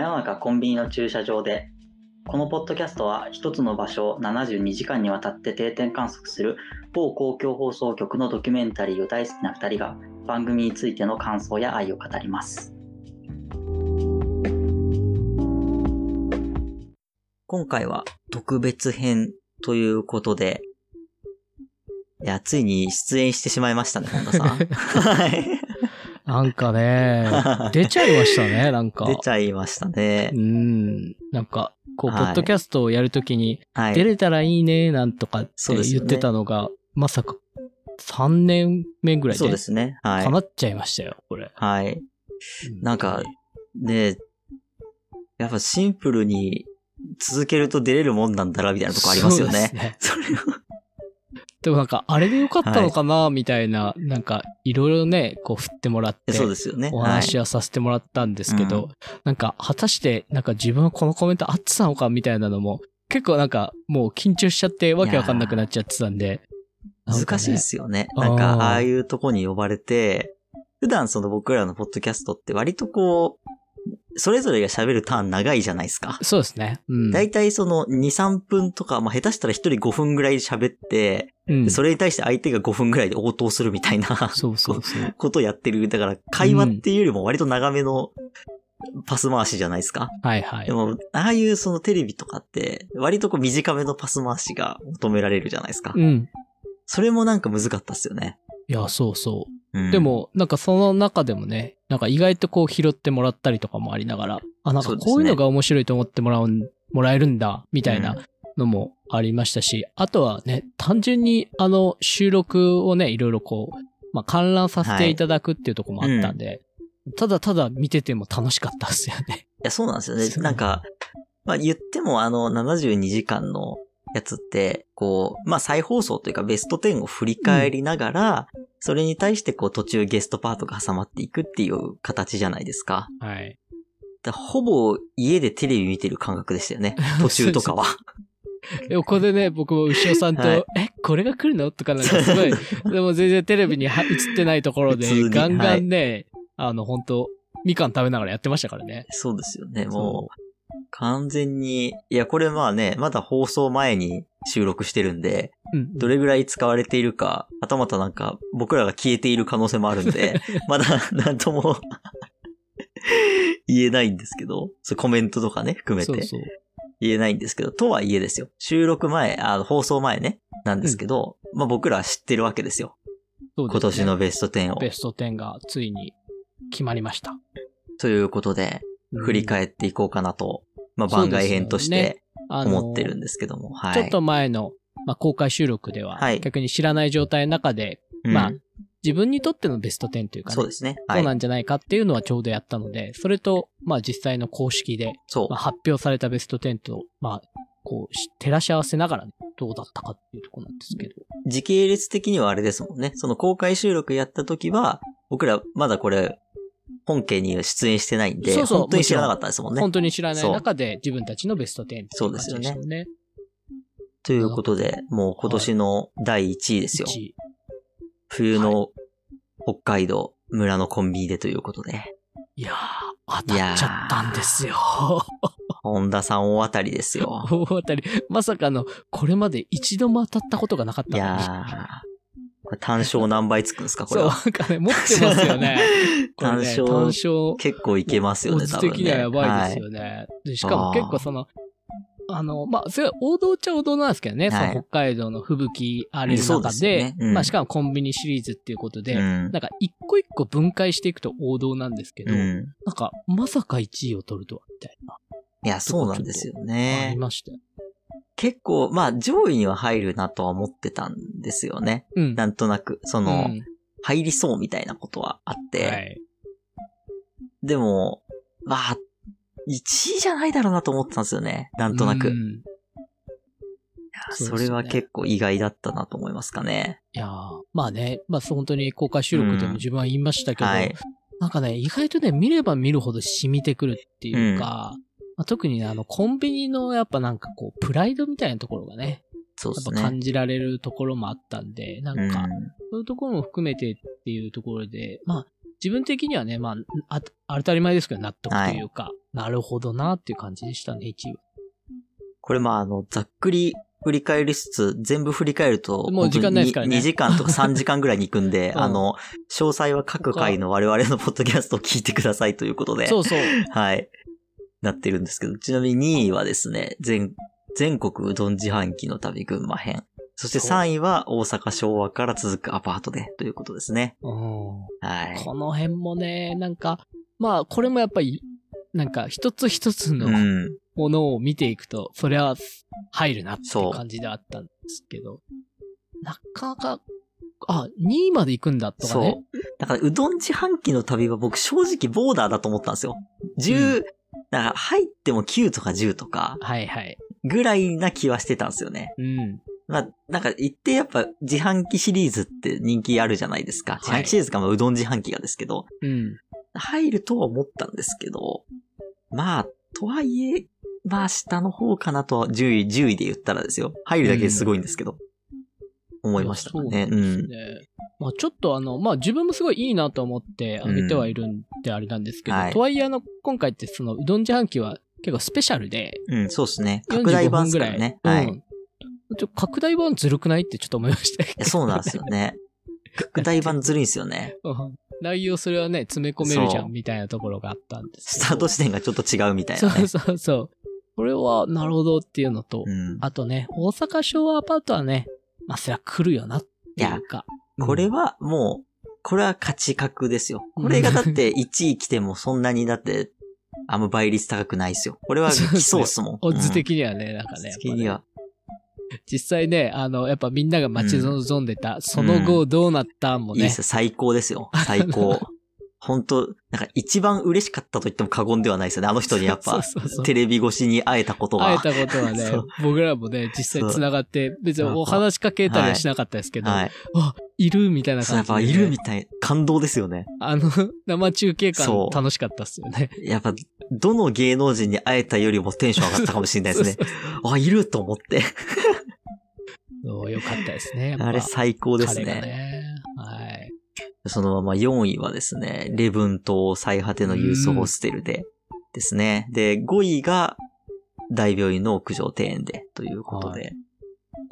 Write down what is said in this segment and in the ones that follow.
真夜中コンビニの駐車場でこのポッドキャストは一つの場所を72時間にわたって定点観測する某公共放送局のドキュメンタリーを大好きな2人が番組についての感想や愛を語ります今回は特別編ということでいや、ついに出演してしまいましたね、本田さん。はい。なんかね、出ちゃいましたね、なんか。出ちゃいましたね。うん。なんか、こう、ポッドキャストをやるときに、出れたらいいね、なんとかって言ってたのが、ね、まさか、3年目ぐらいで。そうですね。はい。叶っちゃいましたよ、これ。はい。なんか、ね、やっぱシンプルに続けると出れるもんなんだな、みたいなとこありますよね。そうですね。それをでもなんか、あれでよかったのかな、みたいな、なんか、いろいろね、こう振ってもらって、そうですよね。お話はさせてもらったんですけど、なんか、果たして、なんか自分はこのコメント合ってたのか、みたいなのも、結構なんか、もう緊張しちゃって、わけわかんなくなっちゃってたんで。難しいですよね。なんか、ああいうとこに呼ばれて、普段その僕らのポッドキャストって割とこう、それぞれが喋るターン長いじゃないですか。そうですね。うん。だいたいその2、3分とか、まあ、下手したら1人5分ぐらい喋って、うん、それに対して相手が5分ぐらいで応答するみたいな、そうそうそう。ことをやってる。だから、会話っていうよりも割と長めのパス回しじゃないですか。はいはい。でも、ああいうそのテレビとかって、割とこう短めのパス回しが求められるじゃないですか。うん。それもなんか難かったっすよね。いや、そうそう。でも、なんかその中でもね、なんか意外とこう拾ってもらったりとかもありながら、あ、なんかこういうのが面白いと思ってもらう、もらえるんだ、みたいなのもありましたし、あとはね、単純にあの収録をね、いろいろこう、まあ観覧させていただくっていうとこもあったんで、はいうん、ただただ見てても楽しかったっすよね。いや、そうなんですよね。なんか、まあ言ってもあの72時間のやつって、こう、まあ再放送というかベスト10を振り返りながら、うん、それに対してこう途中ゲストパートが挟まっていくっていう形じゃないですか。はい。ほぼ家でテレビ見てる感覚でしたよね。途中とかは。ここでね、僕も牛尾さんと、はい、え、これが来るの？とかなんかすごい、でも全然テレビに映ってないところで、ガンガンね、はい、あの、本当みかん食べながらやってましたからね。そうですよね、もう。完全に、いや、これまあね、まだ放送前に収録してるんで、うん、どれぐらい使われているか、はたまたなんか僕らが消えている可能性もあるんで、まだなんとも言えないんですけど、そコメントとかね、含めて。そうそう言えないんですけど、とはいえですよ。収録前、あの、放送前ね、なんですけど、うん、まあ僕らは知ってるわけですよ。そうですね、今年のベスト10を。ベスト10がついに決まりました。ということで、振り返っていこうかなとまあ、番外編として思ってるんですけども。はい、ちょっと前の、まあ、公開収録では、逆に知らない状態の中で、まあ、自分にとってのベスト10というか、ね、そうですね。はい、そうなんじゃないかっていうのはちょうどやったので、それと、まあ実際の公式で、まあ、発表されたベスト10と、まあ、こう、照らし合わせながら、どうだったかっていうところなんですけど。時系列的にはあれですもんね。その公開収録やった時は、僕らまだこれ、本家には出演してないんで、そうそう本当に知らなかったですもんね。本当に知らない中で自分たちのベスト10っていう、ね、そうですよね。ということで、もう今年の第1位ですよ。はい、冬の北海道村のコンビニでということで。いやー、当たっちゃったんですよ。本田さん大当たりですよ。大当たり。まさかの、これまで一度も当たったことがなかったいやこれ単勝何倍つくんですか？これは。そう、ね、持ってますよね。単勝、単勝。結構いけますよね、多分、ね。的にはやばいですよね。はい、しかも結構その、あの、まあ、それは王道っちゃ王道なんですけどね、はい、その北海道の吹雪ある中で、でねうん、まあ、しかもコンビニシリーズっていうことで、うん、なんか一個一個分解していくと王道なんですけど、うん、なんか、まさか1位を取るとは、みたいな。いや、そうなんですよね。ありましたよ。結構、まあ、上位には入るなとは思ってたんですよね。うん。なんとなく、その、うん、入りそうみたいなことはあって。はい。でも、まあ、1位じゃないだろうなと思ってたんですよね。なんとなく。うん、それは結構意外だったなと思いますかね。いやまあね、まあ本当に公開収録でも自分は言いましたけど、うんはい、なんかね、意外とね、見れば見るほど染みてくるっていうか、まあ、特にね、あの、コンビニのやっぱなんかこう、プライドみたいなところがね、そうですね。感じられるところもあったんで、なんか、そういうところも含めてっていうところで、まあ、自分的にはね、まあ、あ当たり前ですけど納得というか、はい、なるほどなっていう感じでしたね、1位は。これまあ、あの、ざっくり振り返りつつ、全部振り返ると、もう時間ないですからね。2時間とか3時間ぐらいに行くんで、うん、あの、詳細は各回の我々のポッドキャストを聞いてくださいということで。そうそう。はい。なってるんですけど、ちなみに2位はですね、全、全国うどん自販機の旅群馬編。そして3位は大阪昭和から続くアパートでということですね。はい。この辺もね、なんか、まあ、これもやっぱり、なんか一つ一つのものを見ていくと、それは入るなっていう感じであったんですけど、なかなか、あ、2位まで行くんだとかね。そう。だからうどん自販機の旅は僕正直ボーダーだと思ったんですよ。10、うん、だから入っても9とか10とか。はいはい。ぐらいな気はしてたんですよね。うん。まあ、なんか言ってやっぱ自販機シリーズって人気あるじゃないですか。自販機シリーズか、まあうどん自販機がですけど。うん。入るとは思ったんですけど、まあ、とはいえ、まあ下の方かなと、10位、10位で言ったらですよ。入るだけですごいんですけど。うん、思いましたね。うん。まあちょっとあの、まあ自分もすごいいいなと思ってあげてはいるんであれなんですけど、うんはい、とはいえあの、今回ってそのうどん自販機は結構スペシャルで。うん、そうですね。拡大版ぐらいね。はい。うんちょ、拡大版ずるくないってちょっと思いましたけど。そうなんですよね。拡大版ずるいんですよね。内容それはね、詰め込めるじゃんみたいなところがあったんですスタート地点がちょっと違うみたいな、ね。そうそうそう。これは、なるほどっていうのと、うん、あとね、大阪昭和アパートはね、まあ、そりゃ来るよなっていうか。これはもう、これは価値格ですよ。これがだって1位来てもそんなにだって、あんま倍率高くないですよ。これは来そうっすもん。オッズ的にはね、なんかね。的には。実際ね、あの、やっぱみんなが待ち望んでた、うん、その後どうなったもね。いいですよ、最高ですよ。最高。本当なんか一番嬉しかったと言っても過言ではないですよね。あの人にやっぱ、テレビ越しに会えたことが。会えたことはね、僕らもね、実際繋がって、別にお話しかけたりはしなかったですけど、はい、あ、いるみたいな感じで、やっぱいるみたい、感動ですよね。あの、生中継感楽しかったっすよね。やっぱ、どの芸能人に会えたよりもテンション上がったかもしれないですね。あ、いると思って。よかったですね。あれ最高ですね。ねはい。そのまま4位はですね、レブン島最果てのユースホステルでですね。で、5位が大病院の屋上庭園でということで。はい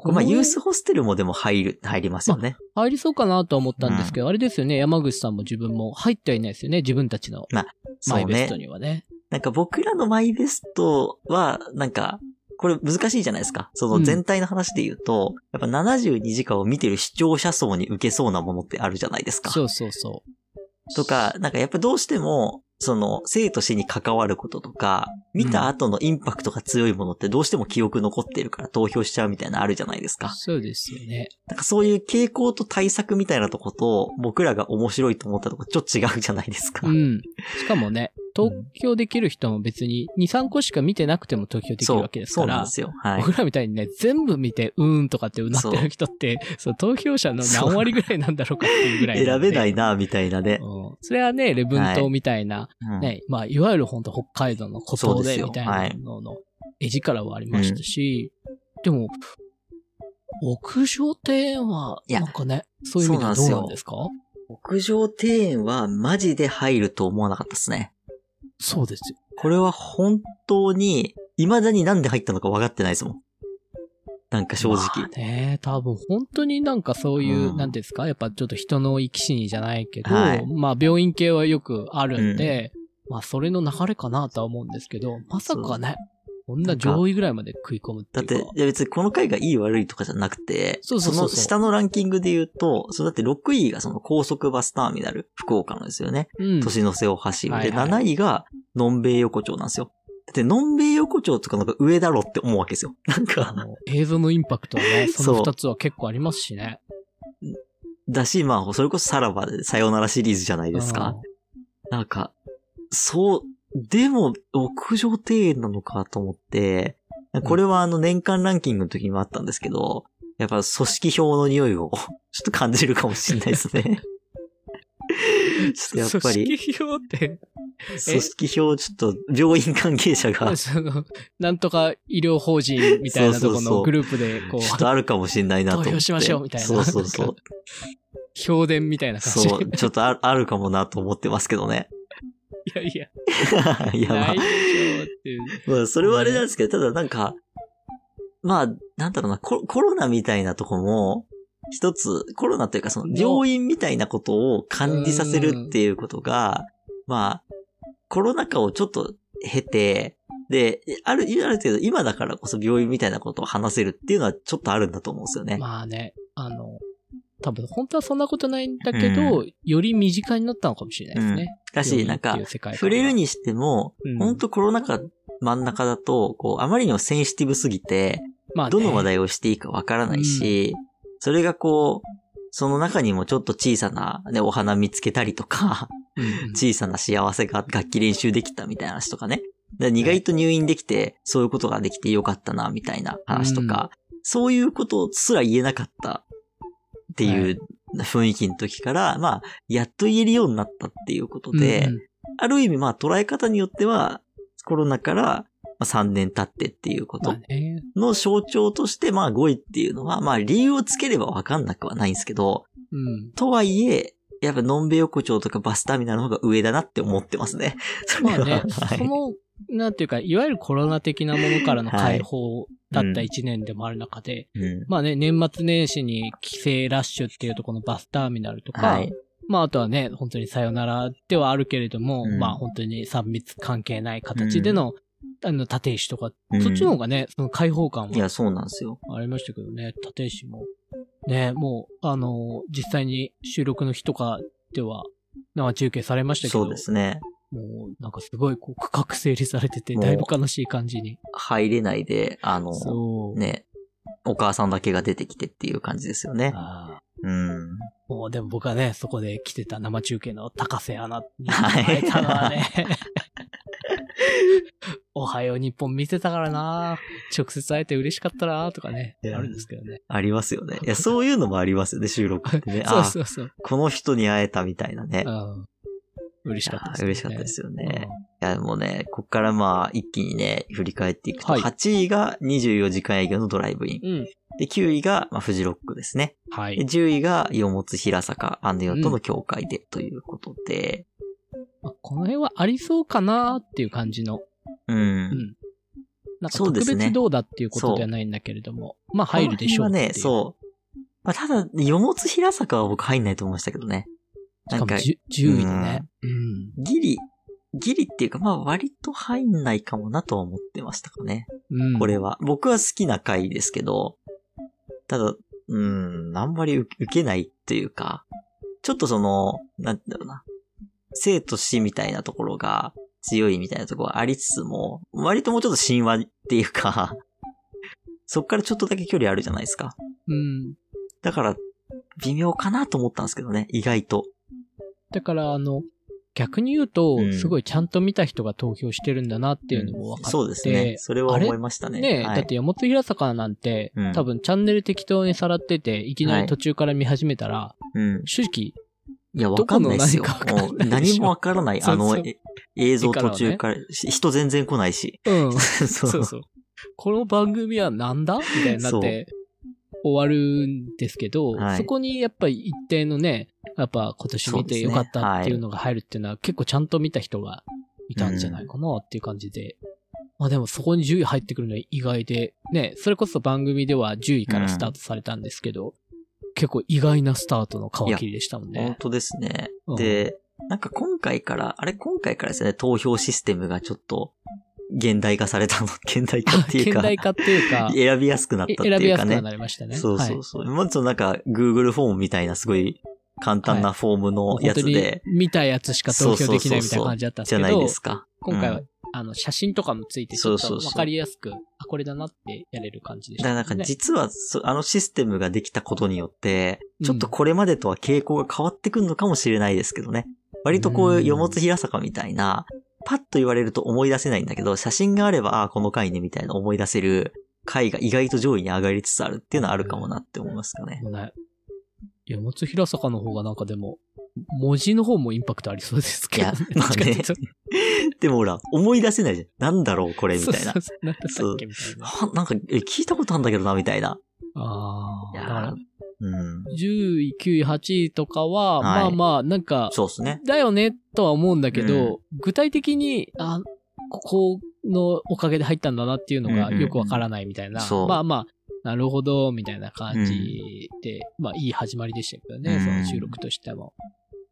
まあ、ユースホステルもでも入る、入りますよね。まあ、入りそうかなと思ったんですけど、うん、あれですよね、山口さんも自分も入ってはいないですよね、自分たちの。まあ、マイベストにはね。なんか僕らのマイベストは、なんか、これ難しいじゃないですか。その全体の話で言うと、うん、やっぱ72時間を見てる視聴者層に受けそうなものってあるじゃないですか。そうそうそう。とか、なんかやっぱどうしても、その、生と死に関わることとか、見た後のインパクトが強いものってどうしても記憶残ってるから投票しちゃうみたいなのあるじゃないですか。そうですよね。なんかそういう傾向と対策みたいなとこと、僕らが面白いと思ったとこちょっと違うじゃないですか。うん。しかもね、投票できる人も別に2、3個しか見てなくても投票できるわけですから。そうなんですよ。はい。僕らみたいにね、全部見て、うーんとかってうなってる人って、そう投票者の何割ぐらいなんだろうかっていうぐらい、選べないな、みたいなね。うん。それはね、レブン島みたいな、はい、ね、まあ、いわゆる本当北海道の孤島でみたいなのの絵力はありましたし、でも、屋上庭園は、なんかね、そういう意味ではどうなんですか？屋上庭園はマジで入ると思わなかったですね。そうですよ。これは本当に、未だになんで入ったのか分かってないですもん。なんか正直。まあね、多分本当になんかそういう、うん、なんですか？やっぱちょっと人の生き死にじゃないけど、はい、まあ病院系はよくあるんで、うん、まあそれの流れかなとは思うんですけど、まさかね、こんな上位ぐらいまで食い込むっていうって、いや別にこの回がいい悪いとかじゃなくて、そうそうそうその下のランキングで言うと、そのだって6位がその高速バスターミナル、福岡のですよね。うん。年の瀬を走る。で、はいはい、7位が、のんべい横丁なんですよ。だって、のんべい横丁とかなんか上だろって思うわけですよ。なんか。映像のインパクトはね、その2つは結構ありますしね。だし、まあ、それこそさらばでさよならシリーズじゃないですか。なんか、そう、でも、屋上庭園なのかと思って、これはあの年間ランキングの時にもあったんですけど、やっぱ組織票の匂いを ちょっと感じるかもしれないですね。ちょっとやっぱり。組織票って組織票、ちょっと病院関係者が。その、なんとか医療法人みたいなところのグループで、こう。ちょっとあるかもしれないなと。投票しましょうみたいな。そうそうそう。評伝みたいな感じ。そう、ちょっとああるかもなと思ってますけどね。いやいや。いや、まあ。まあ、それはあれなんですけど、ただなんか、まあ、なんだろうな、ココロナみたいなとこも、一つ、コロナというかその病院みたいなことを感じさせるっていうことが、まあ、コロナ禍をちょっと経て、で、ある、ある程度今だからこそ病院みたいなことを話せるっていうのはちょっとあるんだと思うんですよね。まあね、あの、多分本当はそんなことないんだけど、うん、より身近になったのかもしれないですね。うん、だし、なんか、触れるにしても、うん、本当コロナ禍真ん中だと、こう、あまりにもセンシティブすぎて、まあ、ね、どの話題をしていいかわからないし、うん、それがこう、その中にもちょっと小さな、ね、お花見つけたりとか、小さな幸せが楽器練習できたみたいな話とかね。意外と入院できて、そういうことができてよかったな、みたいな話とか、うん、そういうことすら言えなかったっていう雰囲気の時から、まあ、やっと言えるようになったっていうことで、うん、ある意味まあ捉え方によっては、コロナから3年経ってっていうことの象徴として、まあ5位っていうのは、まあ理由をつければわかんなくはないんですけど、うん、とはいえ、やっぱ、のんべ横丁とかバスターミナルの方が上だなって思ってますね。まあね、はい、その、なんていうか、いわゆるコロナ的なものからの解放だった一年でもある中で、はいうん、まあね、年末年始に帰省ラッシュっていうとこのバスターミナルとか、はい、まああとはね、本当にさよならではあるけれども、うん、まあ本当に3密関係ない形での、あの、立石とか、そっちの方がね、その開放感は。いや、そうなんですよ。ありましたけどね、立石も。ね、もう、あの、実際に収録の日とかでは、生中継されましたけど。そうですね。もう、なんかすごい、こう、区画整理されてて、だいぶ悲しい感じに。入れないで、あの、ね、お母さんだけが出てきてっていう感じですよね。うん。もう、でも僕はね、そこで来てた生中継の高瀬アナに会えたのはね、おはよう日本見てたからな直接会えて嬉しかったなとかね、あるんですけどね。ありますよね。いや、そういうのもありますよね、収録ってね。そうそうそう。この人に会えたみたいなね。うん。嬉しかったですね。嬉しかったですよね。いや、もうね、こっからまあ、一気にね、振り返っていくと、はい、8位が24時間営業のドライブイン。うん、で、9位が、まあ、フジロックですね。はい。で、10位が、よもつ平坂、アンデヨとの境界で、ということで、まあ、この辺はありそうかなっていう感じの。うん。うん。なんか特別どうだっていうことではないんだけれども、ね、まあ入るでしょうね、そう。まあただ、よもつ平坂は僕入んないと思いましたけどね。なんか、10位でね、うん。ギリ、ギリっていうか、まあ割と入んないかもなとは思ってましたかね。うん。これは。僕は好きな回ですけど、ただ、うん、あんまり受けないというか、ちょっとその、なんだろうな。生と死みたいなところが強いみたいなところはありつつも、割ともうちょっと神話っていうかそっからちょっとだけ距離あるじゃないですか。うん。だから、微妙かなと思ったんですけどね、意外と。だから、あの、逆に言うと、うん、すごいちゃんと見た人が投票してるんだなっていうのも分かって、うん、そうですね。それは思いましたね。ね、はい、だって山本平坂なんて、うん、多分チャンネル適当にさらってて、いきなり途中から見始めたら、はい、正直、いや、わかんないですよ。もう何もわからない。あの、映像途中から、人全然来ないし。うん。そうそう。この番組はなんだ？みたいになって、終わるんですけど、そこにやっぱり一定のね、やっぱ今年見てよかったっていうのが入るっていうのは、結構ちゃんと見た人がいたんじゃないかなっていう感じで。まあでもそこに10位入ってくるのは意外で、ね、それこそ番組では10位からスタートされたんですけど、結構意外なスタートの皮切りでしたもんね。本当ですね。うん、で、なんか今回から、あれ今回からですね、投票システムがちょっと、現代化されたの、現代化っていうか。現代化っていうか。選びやすくなったっていうかね。選びやすくなりましたね。そうそうそう。はい、もちろんなんか、Google フォームみたいなすごい簡単なフォームのやつで。はい、見たやつしか投票できないみたいな感じだったんですけど。じゃないですか。今回はあの、写真とかもついて、ちょっとわかりやすく、あ、これだなってやれる感じでした、ね。だからなんか実は、あのシステムができたことによって、ちょっとこれまでとは傾向が変わってくるのかもしれないですけどね。割とこう、よもつ平坂みたいな、パッと言われると思い出せないんだけど、写真があれば、ああ、この回ね、みたいな思い出せる回が意外と上位に上がりつつあるっていうのはあるかもなって思いますかね。ね。よもつ平坂の方がなんかでも、文字の方もインパクトありそうですけど、ね。いや、まあね。でもほら、思い出せないじゃん。なんだろう、これ、みたいな。そうそうなんだっけみたいな。なんか、え、聞いたことあるんだけどな、みたいな。ああ。いやうん、10位、9位、8位とかは、はい、まあまあ、なんか、そうですね。だよね、とは思うんだけど、うん、具体的に、あ、ここのおかげで入ったんだなっていうのがよくわからないみたいな。うんうん、まあまあ、なるほど、みたいな感じで、うん、まあいい始まりでしたけどね、その収録としても。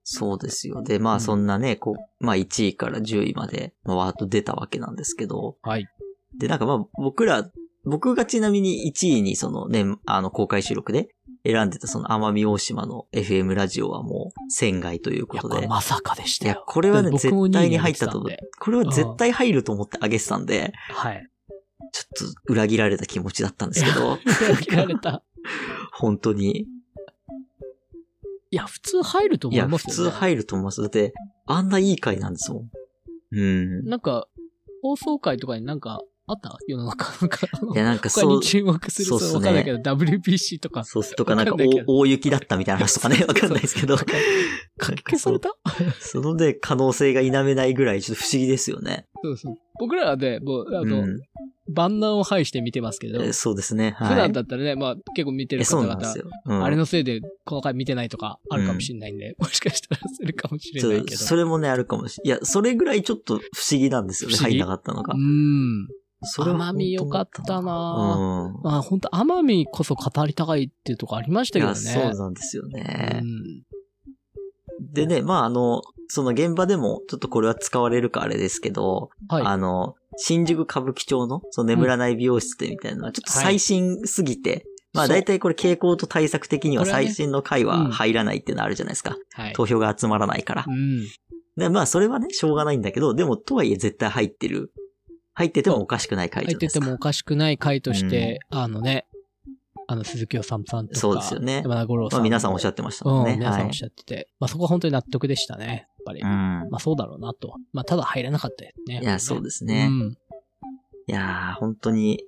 そうですよ。で、まあそんなね、こう、まあ1位から10位まで、まあ、わーっと出たわけなんですけど。はい。で、なんかまあ僕ら、僕がちなみに1位にそのね、あの公開収録で選んでたその奄美大島の FM ラジオはもう船外ということで。まさかでしたよ。いや、これはね、絶対に入ったと思う。これは絶対入ると思ってあげてたんで。はい。ちょっと裏切られた気持ちだったんですけど。裏切られた。本当に。いや、普通入ると思いますよ、ね。いや、普通入ると思います。だって、あんないい回なんですもん。うん。なんか、放送回とかになんか、あった？世の中。いや、なんかそう。他に注目するそうわかんないけど、WBC とか。そうとか、なんか大雪だったみたいな話とかね、わかんないですけど。消された？そので、可能性が否めないぐらい、ちょっと不思議ですよね。そうそう。僕らはね、もう、あの、うん、万難を排して見てますけど。えそうですね。はい。普段だったらね、まあ結構見てる方々、うん、あれのせいでこの回見てないとかあるかもしれないんで、うん、もしかしたらするかもしれないけど。それもね、あるかもしれない。いや、それぐらいちょっと不思議なんですよね、入んなかったのが。うん。それ奄美よかったなうん。まあ本当奄美こそ語りたいっていうとこありましたけどね。そうなんですよね。うん、でね、まああの、その現場でもちょっとこれは使われるかあれですけど、はい、あの、新宿歌舞伎町の、その眠らない美容室でみたいなのは、ちょっと最新すぎて、はい、まあ大体これ傾向と対策的には最新の回は入らないっていうのあるじゃないですか。はい、投票が集まらないから。うん、でまあそれはね、しょうがないんだけど、でもとはいえ絶対入ってる。入っててもおかしくない回。入っててもおかしくない回として、うん、あのね、あの、鈴木治さんとか。そうですよね。山田五郎さん。まあ、皆さんおっしゃってましたもんね。うん、皆さんおっしゃってて。はい、まあそこは本当に納得でしたね。やっぱり。うん。まあそうだろうなと。まあただ入らなかったですね。いや、そうですね。うん。いやー、本当に、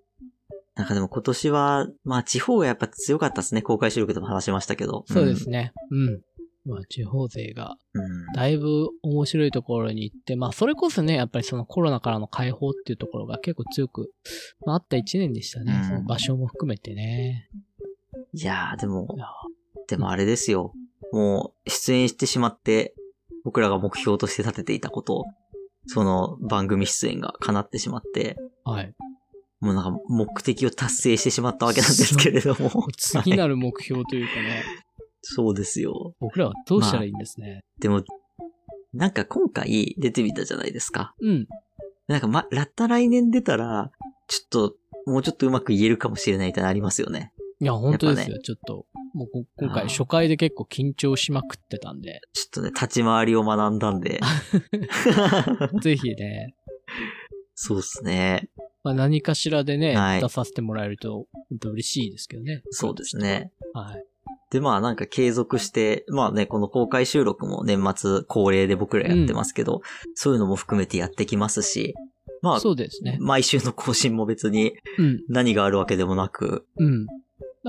なんかでも今年は、まあ地方がやっぱ強かったですね。公開収録でも話しましたけど。そうですね。うん。まあ地方勢が、だいぶ面白いところに行って、まあそれこそね、やっぱりそのコロナからの解放っていうところが結構強く、まああった一年でしたね。うん、その場所も含めてね。いやー、でも、でもあれですよ。もう出演してしまって、僕らが目標として立てていたことその番組出演が叶ってしまって、はい。もうなんか目的を達成してしまったわけなんですけれども。次なる目標というかね。そうですよ。僕らはどうしたらいいんですね？まあ、でも、なんか今回出てみたじゃないですか。うん。なんかま、らった来年出たら、ちょっと、もうちょっとうまく言えるかもしれないってありますよね。いや、本当ですよ。ね、ちょっと、もう今回初回で結構緊張しまくってたんで。ちょっとね、立ち回りを学んだんで。ぜひね。そうっすね。まあ何かしらでね、はい、出させてもらえると、嬉しいですけどね。そうですね。はい。で、まあなんか継続して、まあね、この公開収録も年末恒例で僕らやってますけど、うん、そういうのも含めてやってきますし、まあ、そうですね。毎週の更新も別に何があるわけでもなく、うん。ね、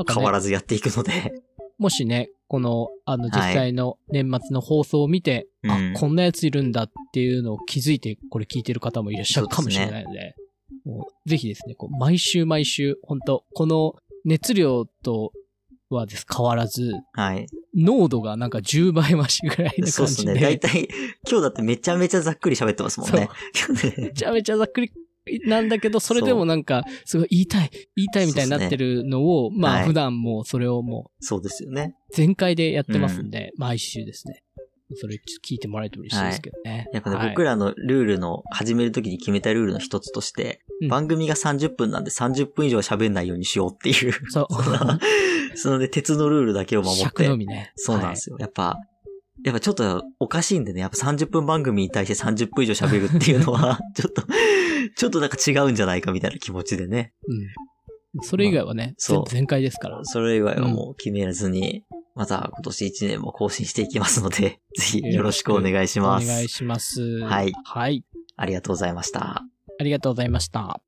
変わらずやっていくので。もしね、この、あの、実際の年末の放送を見て、はい、あ、こんなやついるんだっていうのを気づいて、これ聞いてる方もいらっしゃるかもしれないので、でね、もうぜひですね、こう毎週毎週、本当この熱量とはです、変わらず、はい。濃度がなんか10倍増しぐらいな感じで。そうですね。だいたい、今日だってめちゃめちゃざっくり喋ってますもんね。めちゃめちゃざっくりなんだけど、それでもなんか、すごい言いたい、言いたいみたいになってるのを、ね、まあ普段もそれをもう、そうですよね。全開でやってますんで、うん、毎週ですね。それ聞いてもらえると嬉しいですけどね。はい、やっぱね、はい、僕らのルールの、始めるときに決めたルールの一つとして、うん、番組が30分なんで30分以上喋んないようにしようっていう。そう。そのね、鉄のルールだけを守って。尺のみね。そうなんですよ。はい、やっぱ、やっぱちょっとおかしいんでね、やっぱ30分番組に対して30分以上喋るっていうのは、ちょっと、ちょっとなんか違うんじゃないかみたいな気持ちでね。うん。それ以外はね、まあ、そう全開ですから。それ以外はもう決めずに、また今年1年も更新していきますので、ぜひよろしくお願いします。お願いします。はい。はい。ありがとうございました。ありがとうございました。